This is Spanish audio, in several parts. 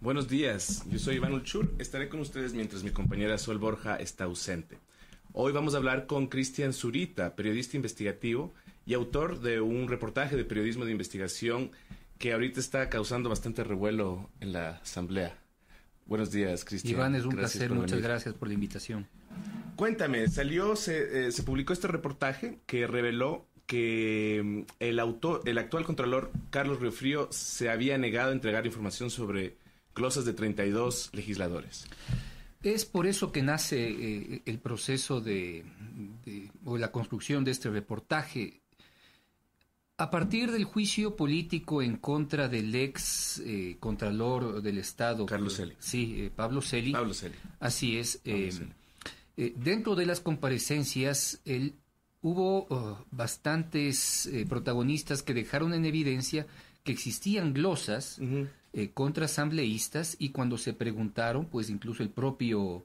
Buenos días, yo soy Iván Ulchur, estaré con ustedes mientras mi compañera Sol Borja está ausente. Hoy vamos a hablar con Cristian Zurita, periodista investigativo y autor de un reportaje de periodismo de investigación que ahorita está causando bastante revuelo en la asamblea. Buenos días, Cristian. Iván, es un placer, muchas gracias por la invitación. Cuéntame, salió, se, eh, se publicó este reportaje que reveló que mm, el, autor, el actual contralor Carlos Riofrío se había negado a entregar información sobre glosas de 32 legisladores. Es por eso que nace eh, el proceso de, o la construcción de este reportaje. A partir del juicio político en contra del ex eh, contralor del Estado. Carlos Celi. Sí, eh, Pablo Celi. Pablo Celi. Así es. dentro de las comparecencias, él hubo oh, bastantes eh, protagonistas que dejaron en evidencia que existían glosas eh, contra asambleístas y cuando se preguntaron, pues incluso el propio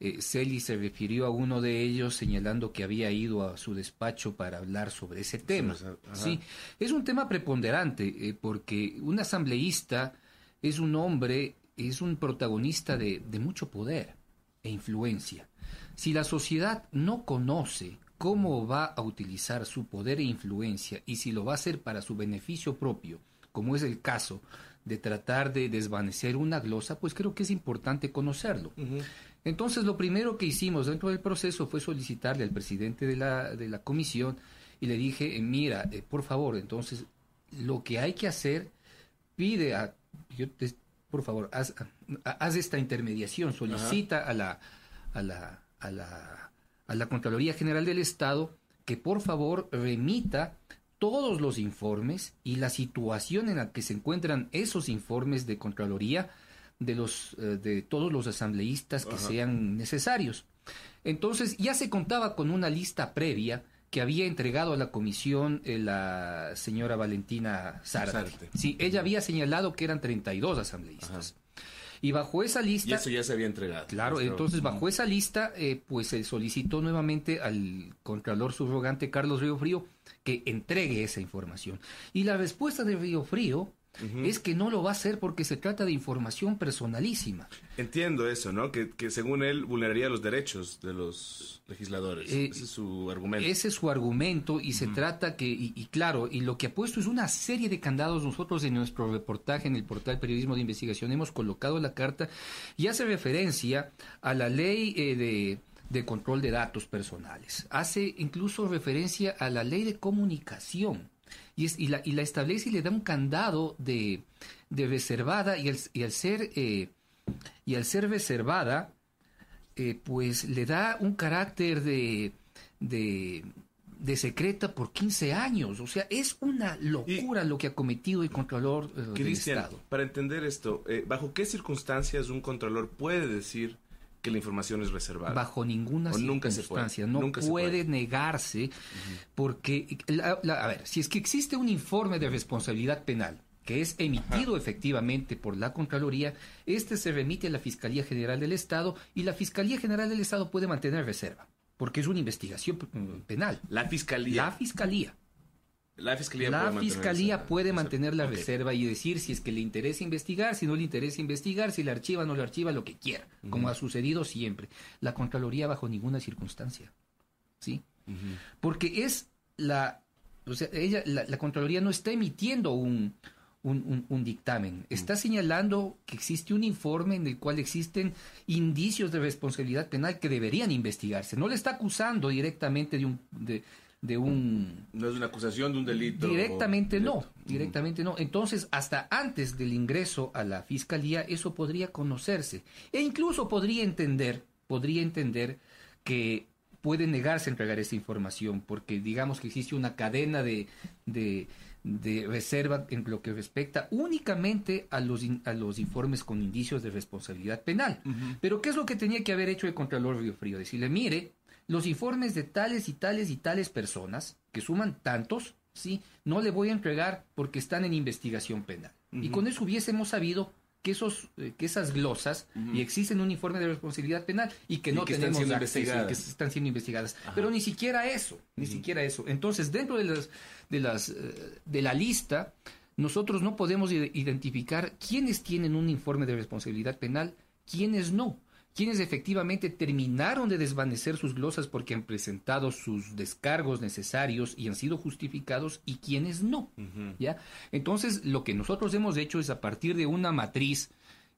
eh, Celi se refirió a uno de ellos señalando que había ido a su despacho para hablar sobre ese tema. Sí, es un tema preponderante porque un asambleísta es un hombre, es un protagonista de, de mucho poder e influencia. Si la sociedad no conoce cómo va a utilizar su poder e influencia y si lo va a hacer para su beneficio propio, como es el caso de tratar de desvanecer una glosa, pues creo que es importante conocerlo. Entonces, lo primero que hicimos dentro del proceso fue solicitarle al presidente de la, de la comisión y le dije, eh, mira, eh, por favor, entonces, lo que hay que hacer, pide a, yo por favor, haz, haz, esta intermediación, solicita a la, a la, a la a la Contraloría General del Estado que por favor remita todos los informes y la situación en la que se encuentran esos informes de Contraloría de los eh, de todos los asambleístas que sean necesarios. Entonces ya se contaba con una lista previa que había entregado a la comisión eh, la señora Valentina Zárate. Sí, ella había señalado que eran 32 asambleístas. Y bajo esa lista... Y eso ya se había entregado. Claro, entonces bajo esa lista, eh, pues se solicitó nuevamente al Contralor Subrogante Carlos Río Frío que entregue esa información. Y la respuesta de Río Frío es que no lo va a hacer porque se trata de información personalísima. Entiendo eso, ¿no? Que, según él vulneraría los derechos de los legisladores. Eh, ese es su argumento. Ese es su argumento y se trata que, y, claro, y lo que ha puesto es una serie de candados. Nosotros en nuestro reportaje en el portal Periodismo de Investigación hemos colocado la carta y hace referencia a la ley eh, de de control de datos personales. Hace incluso referencia a la ley de comunicación y, la, y la establece y le da un candado de, reservada y al, y al ser eh, y al ser reservada eh, pues le da un carácter de, de, secreta por 15 años. O sea, es una locura lo que ha cometido el Contralor eh, del Estado. Para entender esto, ¿bajo qué circunstancias un Contralor puede decir que la información es reservada. Bajo ninguna circunstancia. No puede, negarse porque, a ver, si es que existe un informe de responsabilidad penal que es emitido efectivamente por la Contraloría, este se remite a la Fiscalía General del Estado y la Fiscalía General del Estado puede mantener reserva, porque es una investigación penal. La Fiscalía. La Fiscalía. La Fiscalía, la puede, fiscalía mantener puede mantener la reserva y decir si es que le interesa investigar, si no le interesa investigar, si la archiva o no la archiva, lo que quiera, como ha sucedido siempre. La Contraloría bajo ninguna circunstancia. ¿Sí? Porque es la... O sea, ella, la, Contraloría no está emitiendo un, un, dictamen. Está señalando que existe un informe en el cual existen indicios de responsabilidad penal que deberían investigarse. No le está acusando directamente de un, de, de un... No es una acusación de un delito. Directamente no, directamente no. Entonces, hasta antes del ingreso a la fiscalía, eso podría conocerse. E incluso podría entender, podría entender que puede negarse a entregar esa información, porque digamos que existe una cadena de, de, reserva en lo que respecta únicamente a los, a los informes con indicios de responsabilidad penal. Pero ¿qué es lo que tenía que haber hecho el Contralor Río Frío? Decirle, mire, los informes de tales y tales y tales personas, que suman tantos, ¿sí? no le voy a entregar porque están en investigación penal. Y con eso hubiésemos sabido que esos eh, que esas glosas y existen un informe de responsabilidad penal y que no tenemos están acceso que están siendo investigadas. Pero ni siquiera eso ni siquiera eso. Entonces dentro de las de las eh, de la lista nosotros no podemos identificar quiénes tienen un informe de responsabilidad penal, quiénes no quienes efectivamente terminaron de desvanecer sus glosas porque han presentado sus descargos necesarios y han sido justificados y quienes no. ¿ya? Entonces, lo que nosotros hemos hecho es a partir de una matriz,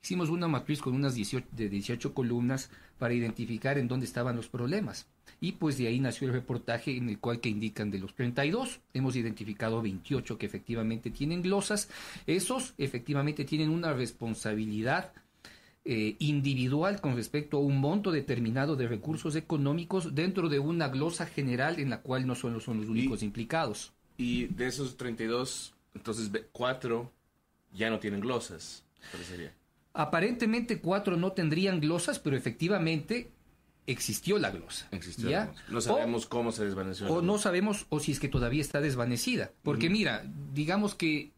hicimos una matriz con unas 18, de 18 columnas para identificar en dónde estaban los problemas. Y pues de ahí nació el reportaje en el cual que indican de los 32, hemos identificado 28 que efectivamente tienen glosas, esos efectivamente tienen una responsabilidad eh, individual con respecto a un monto determinado de recursos económicos dentro de una glosa general en la cual no solo son los únicos implicados. Y de esos 32, entonces cuatro ya no tienen glosas, parecería. Aparentemente cuatro no tendrían glosas, pero efectivamente existió la glosa. Existió ¿ya? No sabemos cómo se desvaneció. O no sabemos, o si es que todavía está desvanecida. Porque mira, digamos que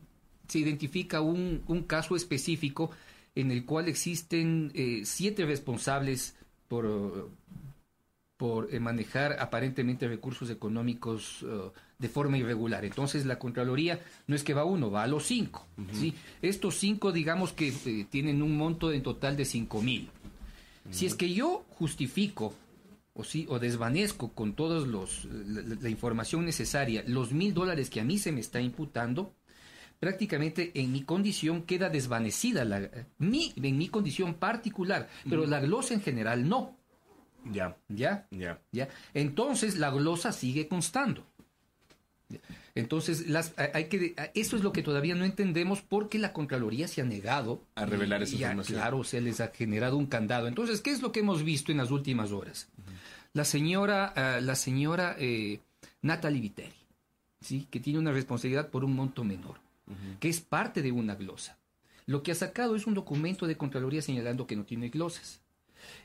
se identifica un, un caso específico en el cual existen eh, siete responsables por, por eh, manejar aparentemente recursos económicos eh, de forma irregular. Entonces la Contraloría no es que va uno, va a los cinco. ¿sí? Estos cinco, digamos que tienen un monto en total de cinco mil. Si es que yo justifico o, sí, o desvanezco con toda la, la, información necesaria los mil dólares que a mí se me está imputando, prácticamente en mi condición queda desvanecida, la, mi, en mi condición particular, pero la glosa en general no. Ya. ¿Ya? Ya. ¿Ya? Entonces la glosa sigue constando. Entonces, las, hay que, eso es lo que todavía no entendemos porque la Contraloría se ha negado a revelar esa información. Claro, se les ha generado un candado. Entonces, ¿qué es lo que hemos visto en las últimas horas? La señora, uh, la señora eh, Natalie Viteri, ¿sí? que tiene una responsabilidad por un monto menor que es parte de una glosa. Lo que ha sacado es un documento de Contraloría señalando que no tiene glosas.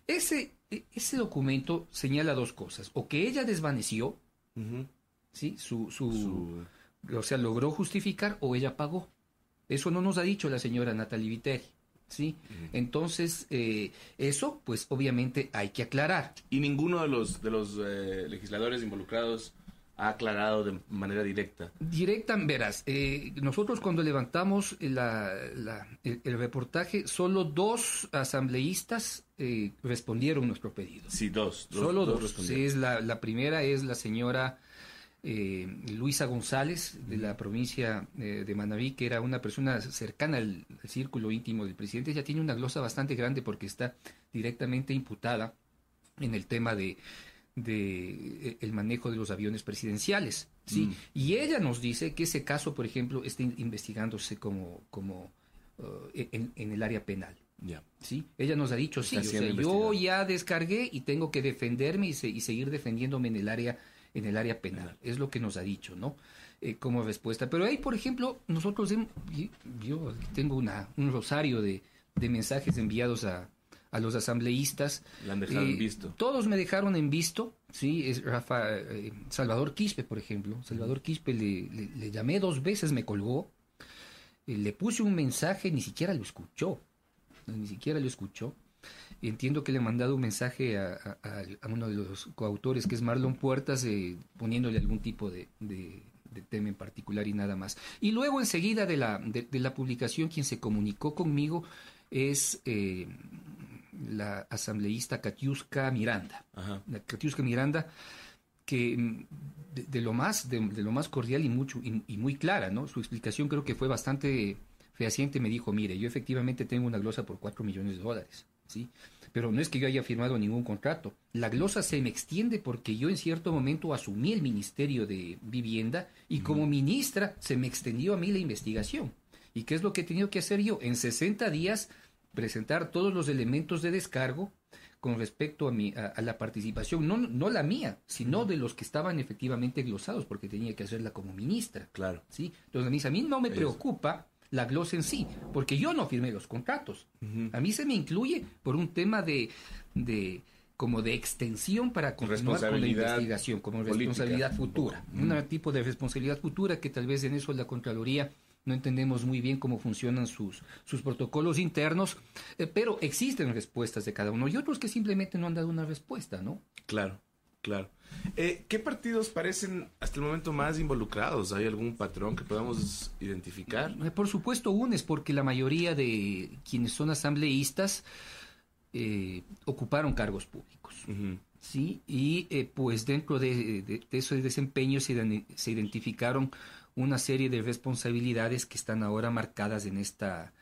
Ese, e, ese documento señala dos cosas, o que ella desvaneció, ¿sí? Su, su, o sea, logró justificar o ella pagó. Eso no nos ha dicho la señora Natalie Viteri. ¿sí? Entonces, eh, eso, pues obviamente hay que aclarar. Y ninguno de los, de los eh, legisladores involucrados ha aclarado de manera directa. Directa, verás, eh, nosotros cuando levantamos el, reportaje, solo dos asambleístas eh, respondieron nuestro pedido. Sí, dos. solo dos. es la, primera es la señora eh, Luisa González, de la provincia de Manabí, que era una persona cercana al, al círculo íntimo del presidente. Ella tiene una glosa bastante grande porque está directamente imputada en el tema de de eh, el manejo de los aviones presidenciales, ¿sí? Mm. Y ella nos dice que ese caso, por ejemplo, está investigándose como, como uh, en, el área penal. ¿Sí? Ella nos ha dicho, sí, yo ya descargué y tengo que defenderme y, seguir defendiéndome en el área, en el área penal. Es lo que nos ha dicho, ¿no? Eh, como respuesta. Pero ahí, por ejemplo, nosotros, yo tengo una, un rosario de mensajes enviados a, a los asambleístas. La han dejado en visto. Todos me dejaron en visto, sí, es Rafa, eh, Salvador Quispe, por ejemplo. Salvador Quispe le, le, llamé dos veces, me colgó, eh, le puse un mensaje, ni siquiera lo escuchó, ni siquiera lo escuchó. Entiendo que le he mandado un mensaje a, uno de los coautores, que es Marlon Puertas, eh, poniéndole algún tipo de, tema en particular y nada más. Y luego enseguida de la, de, la publicación, quien se comunicó conmigo es la asambleísta Katiuska Miranda. La Katiuska Miranda, que mm, de, lo más de, lo más cordial y mucho y, muy clara, ¿no? Su explicación creo que fue bastante fehaciente. Me dijo, mire, yo efectivamente tengo una glosa por 4 millones de dólares, ¿sí? Pero no es que yo haya firmado ningún contrato. La glosa se me extiende porque yo en cierto momento asumí el Ministerio de Vivienda y como ministra se me extendió a mí la investigación. ¿Y qué es lo que he tenido que hacer yo? En 60 días presentar todos los elementos de descargo con respecto a, mi, a, la participación, no, no la mía, sino de los que estaban efectivamente glosados, porque tenía que hacerla como ministra. Claro. ¿sí? Entonces, a mí no me preocupa la glosa en sí, porque yo no firmé los contratos. A mí se me incluye por un tema de, de como de extensión para continuar con la investigación, como responsabilidad futura. Un tipo de responsabilidad futura que tal vez en eso la Contraloría no entendemos muy bien cómo funcionan sus, sus protocolos internos, eh, pero existen respuestas de cada uno y otros que simplemente no han dado una respuesta, ¿no? Claro. Claro. Eh, ¿Qué partidos parecen hasta el momento más involucrados? ¿Hay algún patrón que podamos identificar? Eh, por supuesto, UNES, porque la mayoría de quienes son asambleístas eh, ocuparon cargos públicos. ¿sí? Y pues dentro de, de, de ese desempeño se, se, identificaron una serie de responsabilidades que están ahora marcadas en esta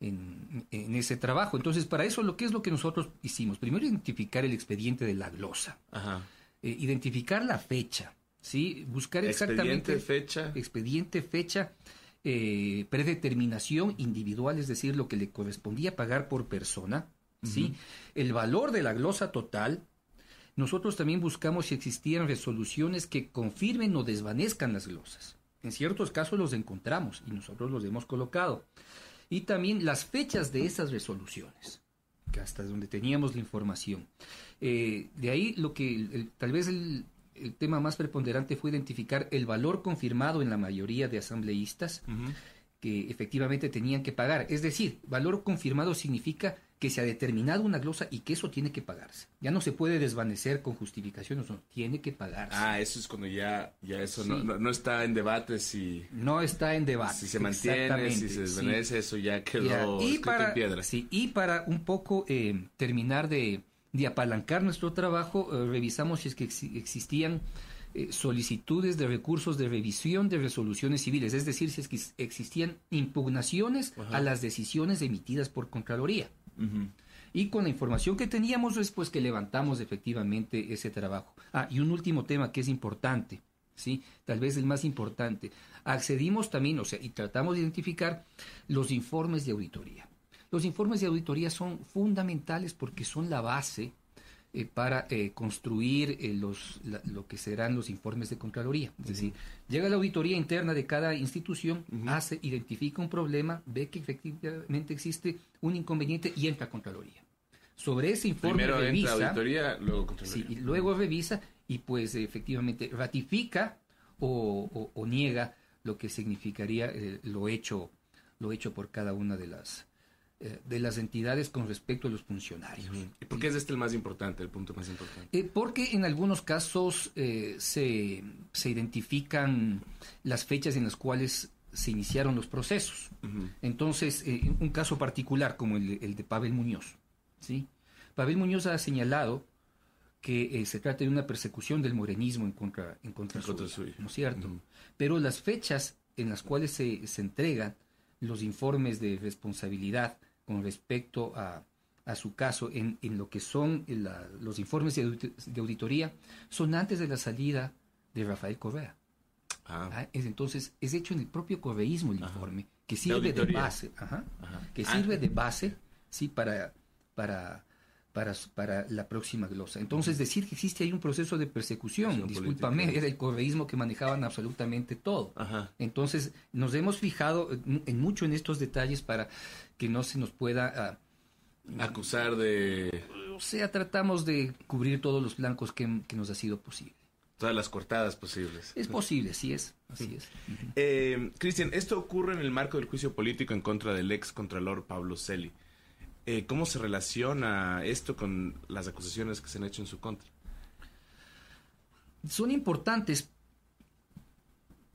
en, en, ese trabajo. Entonces, para eso, lo que es lo que nosotros hicimos? Primero, identificar el expediente de la glosa. Ajá. Eh, identificar la fecha, ¿sí? Buscar exactamente... Expediente, fecha. Expediente, fecha, eh, predeterminación individual, es decir, lo que le correspondía pagar por persona, ¿sí? Uh -huh. El valor de la glosa total. Nosotros también buscamos si existían resoluciones que confirmen o desvanezcan las glosas. En ciertos casos los encontramos y nosotros los hemos colocado. Y también las fechas de esas resoluciones, que hasta donde teníamos la información. Eh, de ahí lo que el, tal vez el, el, tema más preponderante fue identificar el valor confirmado en la mayoría de asambleístas uh -huh. que efectivamente tenían que pagar. Es decir, valor confirmado significa que se ha determinado una glosa y que eso tiene que pagarse. Ya no se puede desvanecer con justificaciones, no, tiene que pagarse. Ah, eso es cuando ya, ya eso sí. no, no, no, está en debate si... No está en debate. Si se mantiene, si se desvanece, sí. eso ya quedó ya. Y para, en piedra. Sí, y para un poco eh, terminar de, de, apalancar nuestro trabajo, eh, revisamos si es que ex existían eh, solicitudes de recursos de revisión de resoluciones civiles, es decir, si es que existían impugnaciones Ajá. a las decisiones emitidas por Contraloría. Y con la información que teníamos es pues que levantamos efectivamente ese trabajo. Ah, y un último tema que es importante, ¿sí? Tal vez el más importante. Accedimos también, o sea, y tratamos de identificar los informes de auditoría. Los informes de auditoría son fundamentales porque son la base eh, para eh, construir eh, los, la, lo que serán los informes de Contraloría. Es decir, uh -huh. llega la auditoría interna de cada institución, uh -huh. hace, identifica un problema, ve que efectivamente existe un inconveniente y entra a Contraloría. Sobre ese informe Primero revisa, entra auditoría, luego Contraloría. Sí, y luego revisa y pues efectivamente ratifica o, o, o niega lo que significaría eh, lo hecho lo hecho por cada una de las eh, de las entidades con respecto a los funcionarios. ¿Y por qué es este el más importante, el punto más importante? Eh, porque en algunos casos eh, se, se, identifican las fechas en las cuales se iniciaron los procesos. Uh -huh. Entonces, un caso particular como el, el, de Pavel Muñoz. ¿sí? Pavel Muñoz ha señalado que eh, se trata de una persecución del morenismo en contra, en contra, en contra suya, suya, ¿no es cierto? Uh -huh. Pero las fechas en las cuales se, se entregan los informes de responsabilidad con respecto a, a su caso en, en, lo que son la, los informes de, de, auditoría son antes de la salida de Rafael Correa. Ah. Ah, es, entonces, es hecho en el propio correísmo el ajá. informe, que sirve de, de base, ajá, ajá. que sirve de base, sí, para, para, para, para la próxima glosa. Entonces, decir que existe ahí un proceso de persecución, discúlpame, política. era el correísmo que manejaban absolutamente todo. Entonces, nos hemos fijado en mucho en estos detalles para que no se nos pueda uh, acusar de... O sea, tratamos de cubrir todos los blancos que, que nos ha sido posible. Todas las cortadas posibles. Es posible, sí es. Así es. Uh -huh. eh, Cristian, esto ocurre en el marco del juicio político en contra del ex contralor Pablo Celi. Eh, ¿Cómo se relaciona esto con las acusaciones que se han hecho en su contra? Son importantes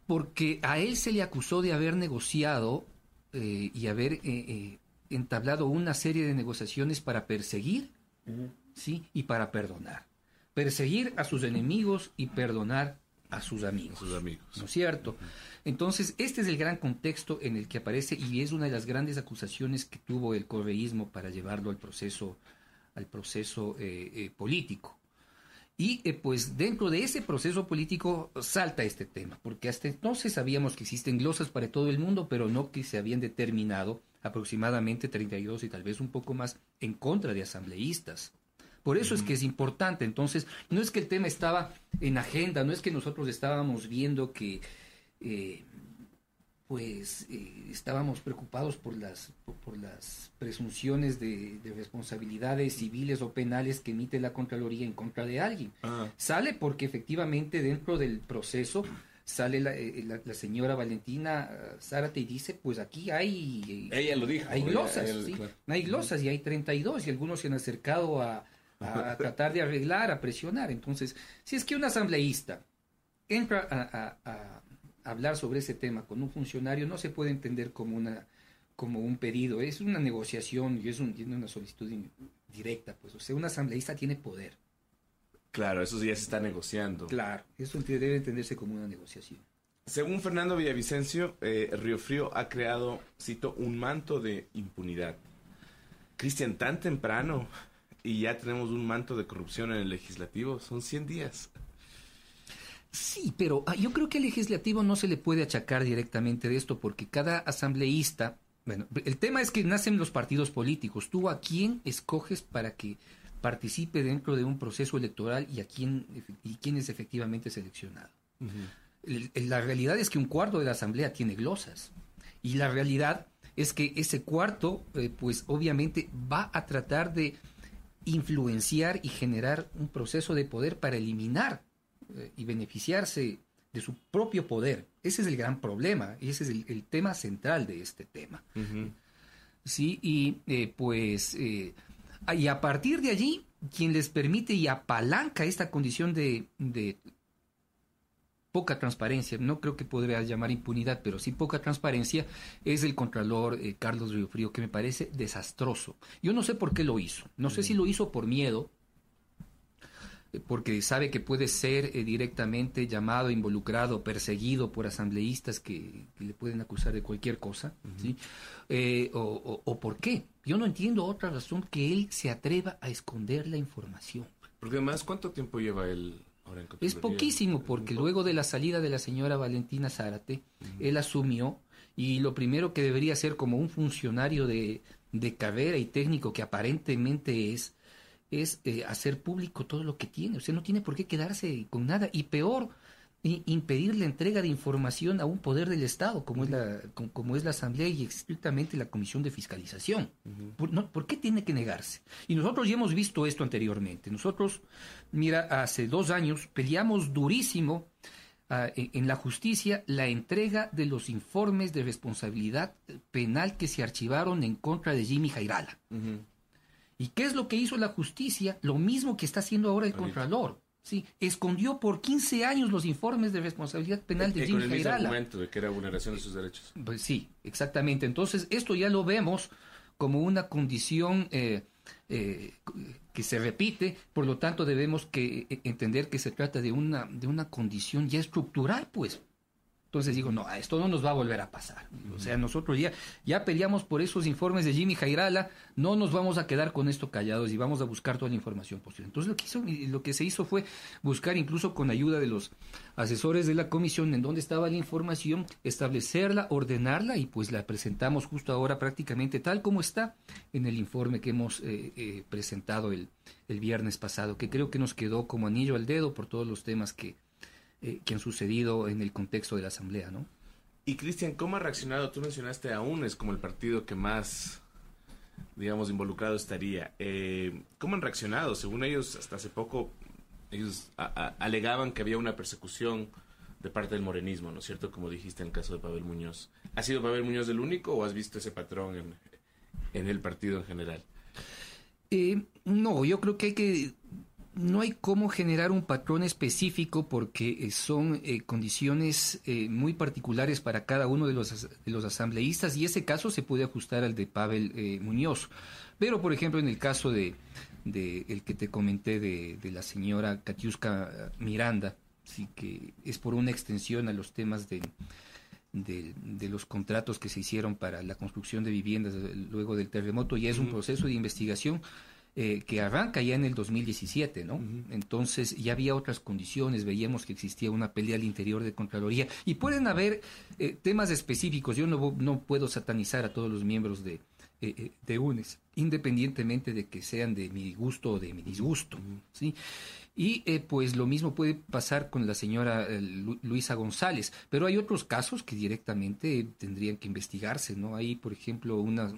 porque a él se le acusó de haber negociado eh, y haber eh, eh, entablado una serie de negociaciones para perseguir uh -huh. ¿sí? y para perdonar. Perseguir a sus enemigos y perdonar a sus amigos. A sus amigos. ¿No es cierto? Entonces, este es el gran contexto en el que aparece y es una de las grandes acusaciones que tuvo el correísmo para llevarlo al proceso, al proceso eh, político. Y eh, pues dentro de ese proceso político salta este tema, porque hasta entonces sabíamos que existen glosas para todo el mundo, pero no que se habían determinado aproximadamente 32 y tal vez un poco más en contra de asambleístas. Por eso es que es importante. Entonces, no es que el tema estaba en agenda, no es que nosotros estábamos viendo que eh, pues eh, estábamos preocupados por las, por, por las presunciones de, de, responsabilidades civiles o penales que emite la Contraloría en contra de alguien. Ah. Sale porque efectivamente dentro del proceso sale la, eh, la, la señora Valentina Zárate y dice, pues aquí hay... Ella lo dijo. Hay glosas, ella, ella, ¿sí? claro. Hay glosas y hay 32 y algunos se han acercado a, a, tratar de arreglar, a presionar. Entonces, si es que un asambleísta entra a, hablar sobre ese tema con un funcionario, no se puede entender como una como un pedido, es una negociación y es una solicitud directa, pues, o sea, un asambleísta tiene poder. Claro, eso ya se está negociando. Claro, eso debe entenderse como una negociación. Según Fernando Villavicencio, eh, Río Frío ha creado, cito, un manto de impunidad. Cristian, tan temprano y ya tenemos un manto de corrupción en el legislativo, son 100 días. Sí, pero ah, yo creo que al legislativo no se le puede achacar directamente de esto porque cada asambleísta, bueno, el tema es que nacen los partidos políticos. Tú a quién escoges para que participe dentro de un proceso electoral y a quién y quién es efectivamente seleccionado. la realidad es que un cuarto de la asamblea tiene glosas y la realidad es que ese cuarto, eh, pues obviamente va a tratar de influenciar y generar un proceso de poder para eliminar eh, y beneficiarse de su propio poder. Ese es el gran problema y ese es el, tema central de este tema. Sí, y eh, pues, y a partir de allí, quien les permite y apalanca esta condición de poca transparencia, no creo que podría llamar impunidad, pero sí poca transparencia, es el Contralor eh, Carlos Riofrío, que me parece desastroso. Yo no sé por qué lo hizo, no sé si lo hizo por miedo, eh, porque sabe que puede ser eh, directamente llamado, involucrado, perseguido por asambleístas que, le pueden acusar de cualquier cosa, ¿sí? o, o por qué. Yo no entiendo otra razón que él se atreva a esconder la información. Porque además, ¿cuánto tiempo lleva él es poquísimo, porque luego de la salida de la señora Valentina Zárate, él asumió y lo primero que debería ser como un funcionario de, de carrera y técnico que aparentemente es, es eh, hacer público todo lo que tiene. O sea, no tiene por qué quedarse con nada. Y peor, impedir la entrega de información a un poder del Estado, como es la, como, es la Asamblea y estrictamente la Comisión de Fiscalización. ¿Por, qué tiene que negarse? Y nosotros ya hemos visto esto anteriormente. Nosotros, mira, hace dos años peleamos durísimo ah, en, la justicia la entrega de los informes de responsabilidad penal que se archivaron en contra de Jimmy Jairala. ¿Y qué es lo que hizo la justicia? Lo mismo que está haciendo ahora el Contralor Sí, escondió por 15 años los informes de responsabilidad penal de Jim Con argumento de que era vulneración de sus derechos. Pues sí, exactamente. Entonces, esto ya lo vemos como una condición eh, eh, que se repite, por lo tanto debemos que eh, entender que se trata de una, de una condición ya estructural, pues. Entonces digo, no, esto no nos va a volver a pasar. O sea, nosotros ya, ya peleamos por esos informes de Jimmy Jairala, no nos vamos a quedar con esto callados y vamos a buscar toda la información posible. Entonces lo que, hizo, lo que se hizo fue buscar incluso con ayuda de los asesores de la comisión en donde estaba la información, establecerla, ordenarla y pues la presentamos justo ahora prácticamente tal como está en el informe que hemos eh, eh, presentado el, el viernes pasado, que creo que nos quedó como anillo al dedo por todos los temas que eh, que han sucedido en el contexto de la Asamblea, ¿no? Y Cristian, ¿cómo ha reaccionado? Tú mencionaste a UNES como el partido que más, digamos, involucrado estaría. Eh, ¿Cómo han reaccionado? Según ellos, hasta hace poco, ellos alegaban que había una persecución de parte del morenismo, ¿no es cierto? Como dijiste en el caso de Pavel Muñoz. ¿Ha sido Pavel Muñoz el único o has visto ese patrón en, en el partido en general? Eh, no, yo creo que hay que no hay cómo generar un patrón específico porque eh, son eh, condiciones eh, muy particulares para cada uno de los, de los asambleístas y ese caso se puede ajustar al de Pavel Muñoz. Pero, por ejemplo, en el caso de, el que te comenté de, la señora Katiuska Miranda, sí que es por una extensión a los temas de, de, los contratos que se hicieron para la construcción de viviendas luego del terremoto, ya es un proceso de investigación eh, que arranca ya en el 2017, ¿no? Entonces ya había otras condiciones, veíamos que existía una pelea al interior de Contraloría y pueden haber eh, temas específicos. Yo no, no puedo satanizar a todos los miembros de, eh, de UNES, independientemente de que sean de mi gusto o de mi disgusto, ¿sí? Y pues lo mismo puede pasar con la señora Luisa González, pero hay otros casos que directamente tendrían que investigarse, ¿no? Hay, por ejemplo, una,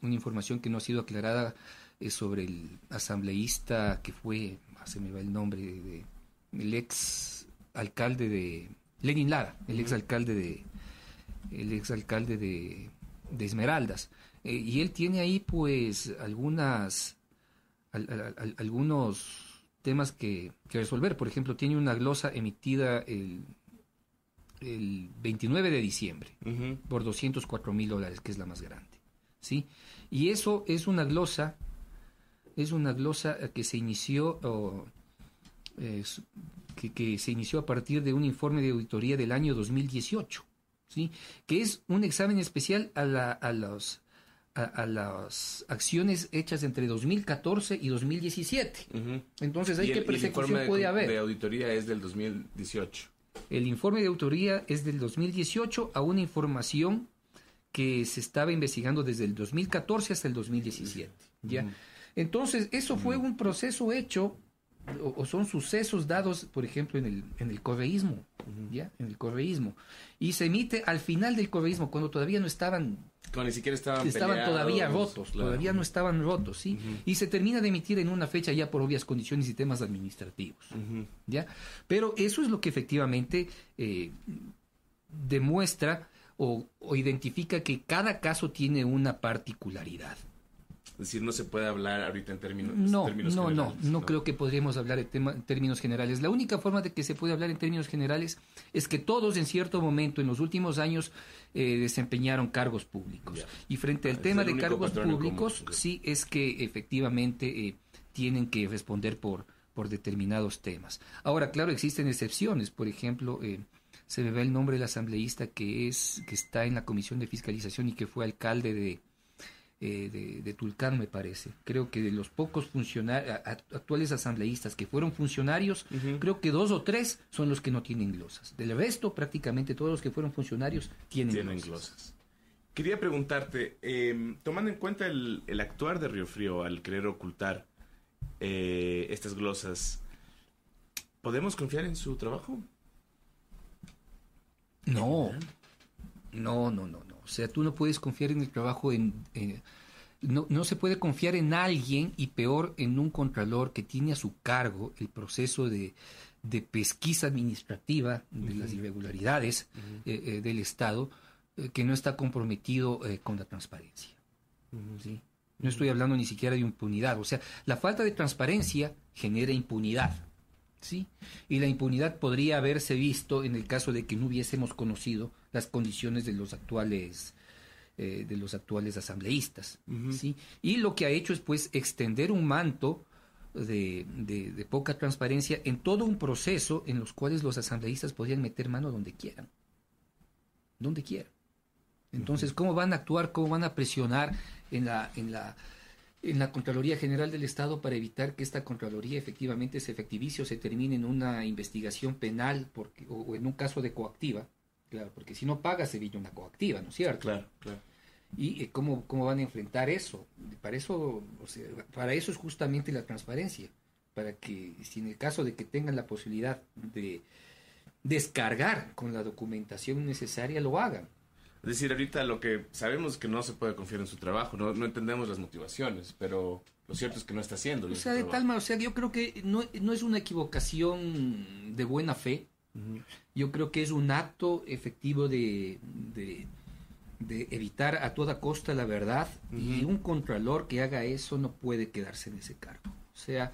una información que no ha sido aclarada sobre el asambleísta que fue, ah, se me va el nombre, de, el ex alcalde de Lenin Lara, el ex alcalde de el ex alcalde de, Esmeraldas. Eh, y él tiene ahí pues algunas algunos temas que, resolver. Por ejemplo, tiene una glosa emitida el, el 29 de diciembre por 204 mil dólares, que es la más grande. ¿sí? Y eso es una glosa, es una glosa que se inició, que, que, se inició a partir de un informe de auditoría del año 2018, ¿sí? que es un examen especial a, la, a los a, las acciones hechas entre 2014 y 2017. Entonces, ¿hay qué persecución puede haber? El de auditoría es del 2018. El informe de auditoría es del 2018 a una información que se estaba investigando desde el 2014 hasta el 2017. ¿ya? Entonces, eso fue un proceso hecho o, son sucesos dados, por ejemplo, en el, en el correísmo, ¿ya? En el correísmo. Y se emite al final del correísmo, cuando todavía no estaban... Cuando ni siquiera estaban Estaban todavía rotos, todavía no estaban rotos, ¿sí? Y se termina de emitir en una fecha ya por obvias condiciones y temas administrativos, ¿ya? Pero eso es lo que efectivamente eh, demuestra o, o identifica que cada caso tiene una particularidad. Es decir, no se puede hablar ahorita en términos, no, términos no, generales. No, no, creo que podríamos hablar en, términos generales. La única forma de que se puede hablar en términos generales es que todos en cierto momento en los últimos años eh, desempeñaron cargos públicos. Y frente al tema de cargos públicos, sí es que efectivamente eh, tienen que responder por, por determinados temas. Ahora, claro, existen excepciones. Por ejemplo, eh, se me ve el nombre del asambleísta que es que está en la comisión de fiscalización y que fue alcalde de eh, de, Tulcán, me parece. Creo que de los pocos funcionarios, actuales asambleístas que fueron funcionarios, creo que dos o tres son los que no tienen glosas. Del resto, prácticamente todos los que fueron funcionarios tienen, glosas. Quería preguntarte, em, tomando en cuenta el, actuar de Río Frío al querer ocultar eh, estas glosas, ¿podemos confiar en su trabajo? No, no, no, no, no. O sea, tú no puedes confiar en el trabajo en... no, no, se puede confiar en alguien y peor en un contralor que tiene a su cargo el proceso de, pesquisa administrativa de las irregularidades eh, eh, del Estado eh, que no está comprometido con la transparencia. ¿sí? No estoy hablando ni siquiera de impunidad. O sea, la falta de transparencia genera impunidad. ¿Sí? Y la impunidad podría haberse visto en el caso de que no hubiésemos conocido las condiciones de los actuales eh, de los actuales asambleístas. ¿sí? Y lo que ha hecho es pues extender un manto de, de, poca transparencia en todo un proceso en los cuales los asambleístas podrían meter mano donde quieran. Donde quieran. Entonces, ¿cómo van a actuar? ¿Cómo van a presionar en la, en la, en la Contraloría General del Estado para evitar que esta Contraloría efectivamente se efectivice o se termine en una investigación penal porque, o en un caso de coactiva? Claro, porque si no paga se viene una coactiva, ¿no es cierto? Claro, claro. ¿Y eh, cómo, cómo van a enfrentar eso? Para eso, para eso es justamente la transparencia, para que si en el caso de que tengan la posibilidad de descargar con la documentación necesaria, lo hagan. Es decir, ahorita lo que sabemos es que no se puede confiar en su trabajo, no, no entendemos las motivaciones, pero lo cierto es que no está haciendo. O sea, de tal manera, o sea, yo creo que no, no es una equivocación de buena fe, yo creo que es un acto efectivo de, de, evitar a toda costa la verdad y un contralor que haga eso no puede quedarse en ese cargo. O sea,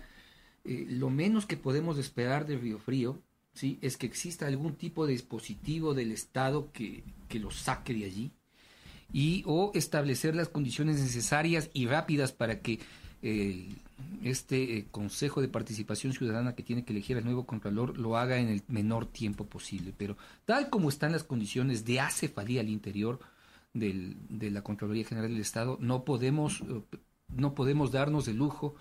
eh, lo menos que podemos esperar de Río Frío ¿sí? es que exista algún tipo de dispositivo del Estado que, que lo saque de allí y o establecer las condiciones necesarias y rápidas para que este eh, Consejo de Participación Ciudadana que tiene que elegir al nuevo Contralor lo haga en el menor tiempo posible. Pero tal como están las condiciones de acefalía al interior del, de la Contraloría General del Estado, no podemos, eh, no podemos darnos el lujo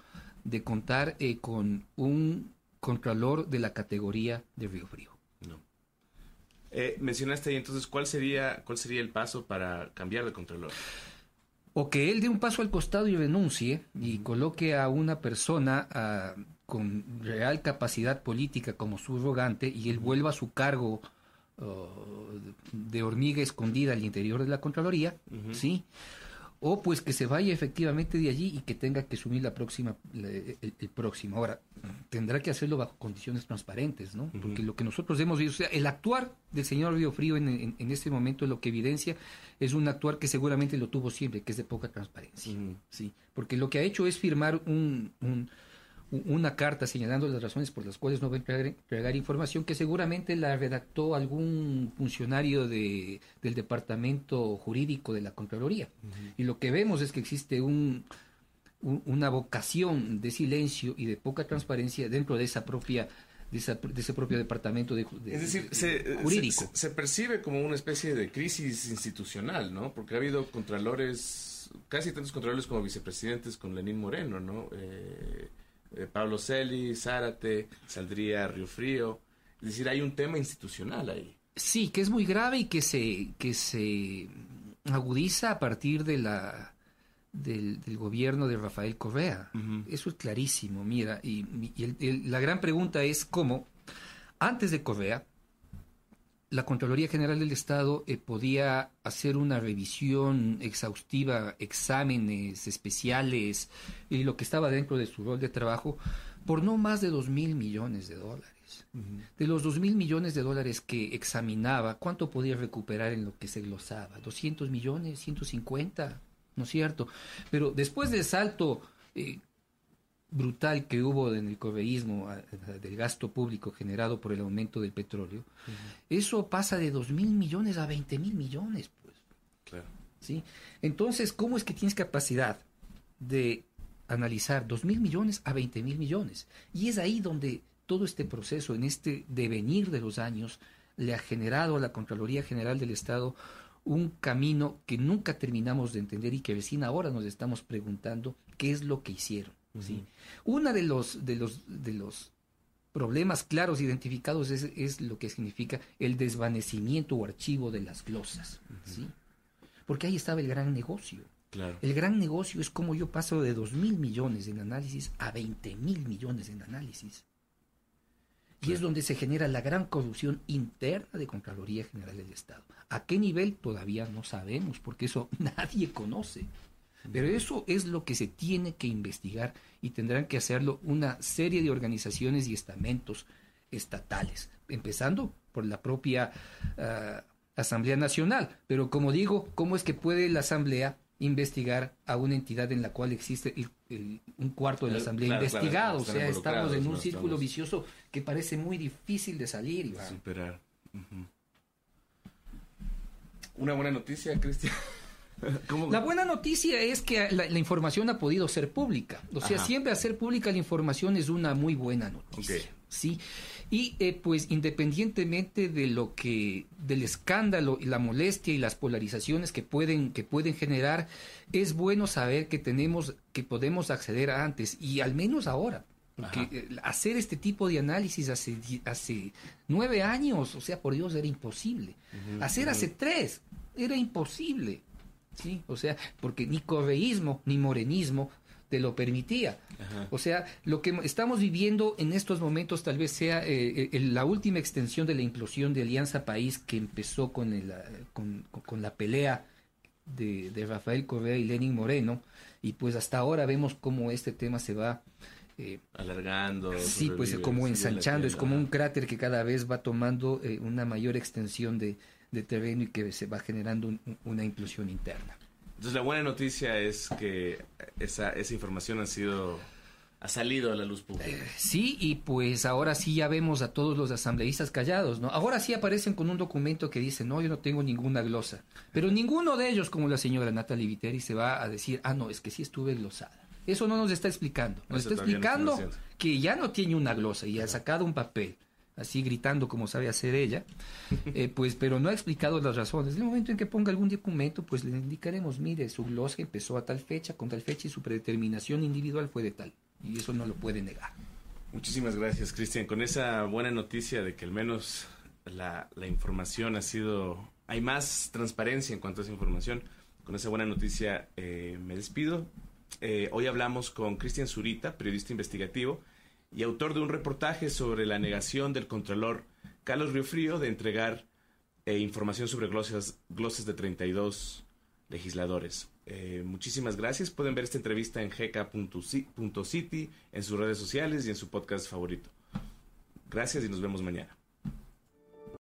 de contar eh, con un Contralor de la categoría de Río Frío. No. mencionaste ahí entonces cuál sería, cuál sería el paso para cambiar de Contralor o que él dé un paso al costado y renuncie y coloque a una persona ah, con real capacidad política como subrogante y él vuelva a su cargo oh, de hormiga escondida al interior de la Contraloría, ¿sí? O pues que se vaya efectivamente de allí y que tenga que asumir la próxima, el, próximo. Ahora, tendrá que hacerlo bajo condiciones transparentes, ¿no? Porque lo que nosotros hemos visto, o sea, el actuar del señor Río Frío en, en, este momento lo que evidencia es un actuar que seguramente lo tuvo siempre, que es de poca transparencia, ¿sí? Porque lo que ha hecho es firmar un una carta señalando las razones por las cuales no va a entregar, información que seguramente la redactó algún funcionario de, del departamento jurídico de la Contraloría. Y lo que vemos es que existe un, una vocación de silencio y de poca transparencia dentro de esa propia de, ese propio departamento de, es decir, se, jurídico. Se, percibe como una especie de crisis institucional, ¿no? Porque ha habido contralores, casi tantos contralores como vicepresidentes con Lenín Moreno, ¿no? Eh, eh, Pablo Celi, Zárate, saldría Río Frío. Es decir, hay un tema institucional ahí. Sí, que es muy grave y que se, que se agudiza a partir de la, del, gobierno de Rafael Correa. Eso es clarísimo, mira. Y, la gran pregunta es cómo, antes de Correa, la Contraloría General del Estado eh, podía hacer una revisión exhaustiva, exámenes especiales y lo que estaba dentro de su rol de trabajo por no más de dos mil millones de dólares. De los dos mil millones de dólares que examinaba, ¿cuánto podía recuperar en lo que se glosaba? ¿200 millones? ¿150? ¿No es cierto? Pero después del salto eh, brutal que hubo en el correísmo del gasto público generado por el aumento del petróleo, eso pasa de 2 mil millones a 20 mil millones. Pues. Claro. ¿Sí? Entonces, ¿cómo es que tienes capacidad de analizar 2 mil millones a 20 mil millones? Y es ahí donde todo este proceso, en este devenir de los años, le ha generado a la Contraloría General del Estado un camino que nunca terminamos de entender y que recién ahora nos estamos preguntando qué es lo que hicieron. ¿Sí? Uno de los, de, los, de los problemas claros identificados es, es, lo que significa el desvanecimiento o archivo de las glosas. ¿sí? Porque ahí estaba el gran negocio. El gran negocio es como yo paso de 2 mil millones en análisis a 20 mil millones en análisis. Y es donde se genera la gran corrupción interna de Contraloría General del Estado. ¿A qué nivel? Todavía no sabemos, porque eso nadie conoce. Pero eso es lo que se tiene que investigar y tendrán que hacerlo una serie de organizaciones y estamentos estatales, empezando por la propia ah, Asamblea Nacional. Pero como digo, ¿cómo es que puede la Asamblea investigar a una entidad en la cual existe un cuarto de la Asamblea investigado? o sea, estamos en un círculo vicioso que parece muy difícil de salir. Superar. Una buena noticia, Cristian. La buena noticia es que la, información ha podido ser pública. O sea, siempre hacer pública la información es una muy buena noticia. Sí. Y eh, pues independientemente de lo que, del escándalo y la molestia y las polarizaciones que pueden, que pueden generar, es bueno saber que tenemos, que podemos acceder a antes y al menos ahora. Porque eh, hacer este tipo de análisis hace, hace nueve años, o sea, por Dios, era imposible. hacer hace tres, era imposible. ¿Sí? O sea, porque ni correísmo ni morenismo te lo permitía. O sea, lo que estamos viviendo en estos momentos tal vez sea eh, eh, la última extensión de la implosión de Alianza País que empezó con, el, con, la pelea de, Rafael Correa y Lenin Moreno, y pues hasta ahora vemos cómo este tema se va... Eh, Alargando. Sí, pues como ensanchando, es como un cráter que cada vez va tomando una mayor extensión de, de terreno y que se va generando una implosión interna. Entonces la buena noticia es que esa, esa información ha sido ha salido a la luz pública. Eh, sí, y pues ahora sí ya vemos a todos los asambleístas callados, ¿no? Ahora sí aparecen con un documento que dice, no, yo no tengo ninguna glosa. Pero ninguno de ellos, como la señora Natalie Viteri, se va a decir, ah, no, es que sí estuve glosada. Eso no nos está explicando. Nos está explicando que ya no tiene una glosa y ha sacado un papel así gritando como sabe hacer ella, eh, pues, pero no ha explicado las razones. En el momento en que ponga algún documento, pues le indicaremos, mire, su glosa empezó a tal fecha, con tal fecha y su predeterminación individual fue de tal. Y eso no lo puede negar. Muchísimas gracias, Cristian. Con esa buena noticia de que al menos la, información ha sido... Hay más transparencia en cuanto a esa información. Con esa buena noticia eh, me despido. Eh, hoy hablamos con Cristian Zurita, periodista investigativo y autor de un reportaje sobre la negación del Contralor Carlos Riofrío de entregar eh, información sobre glosas, glosas de 32 legisladores. Eh, muchísimas gracias. Pueden ver esta entrevista en gk.city, en sus redes sociales y en su podcast favorito. Gracias y nos vemos mañana.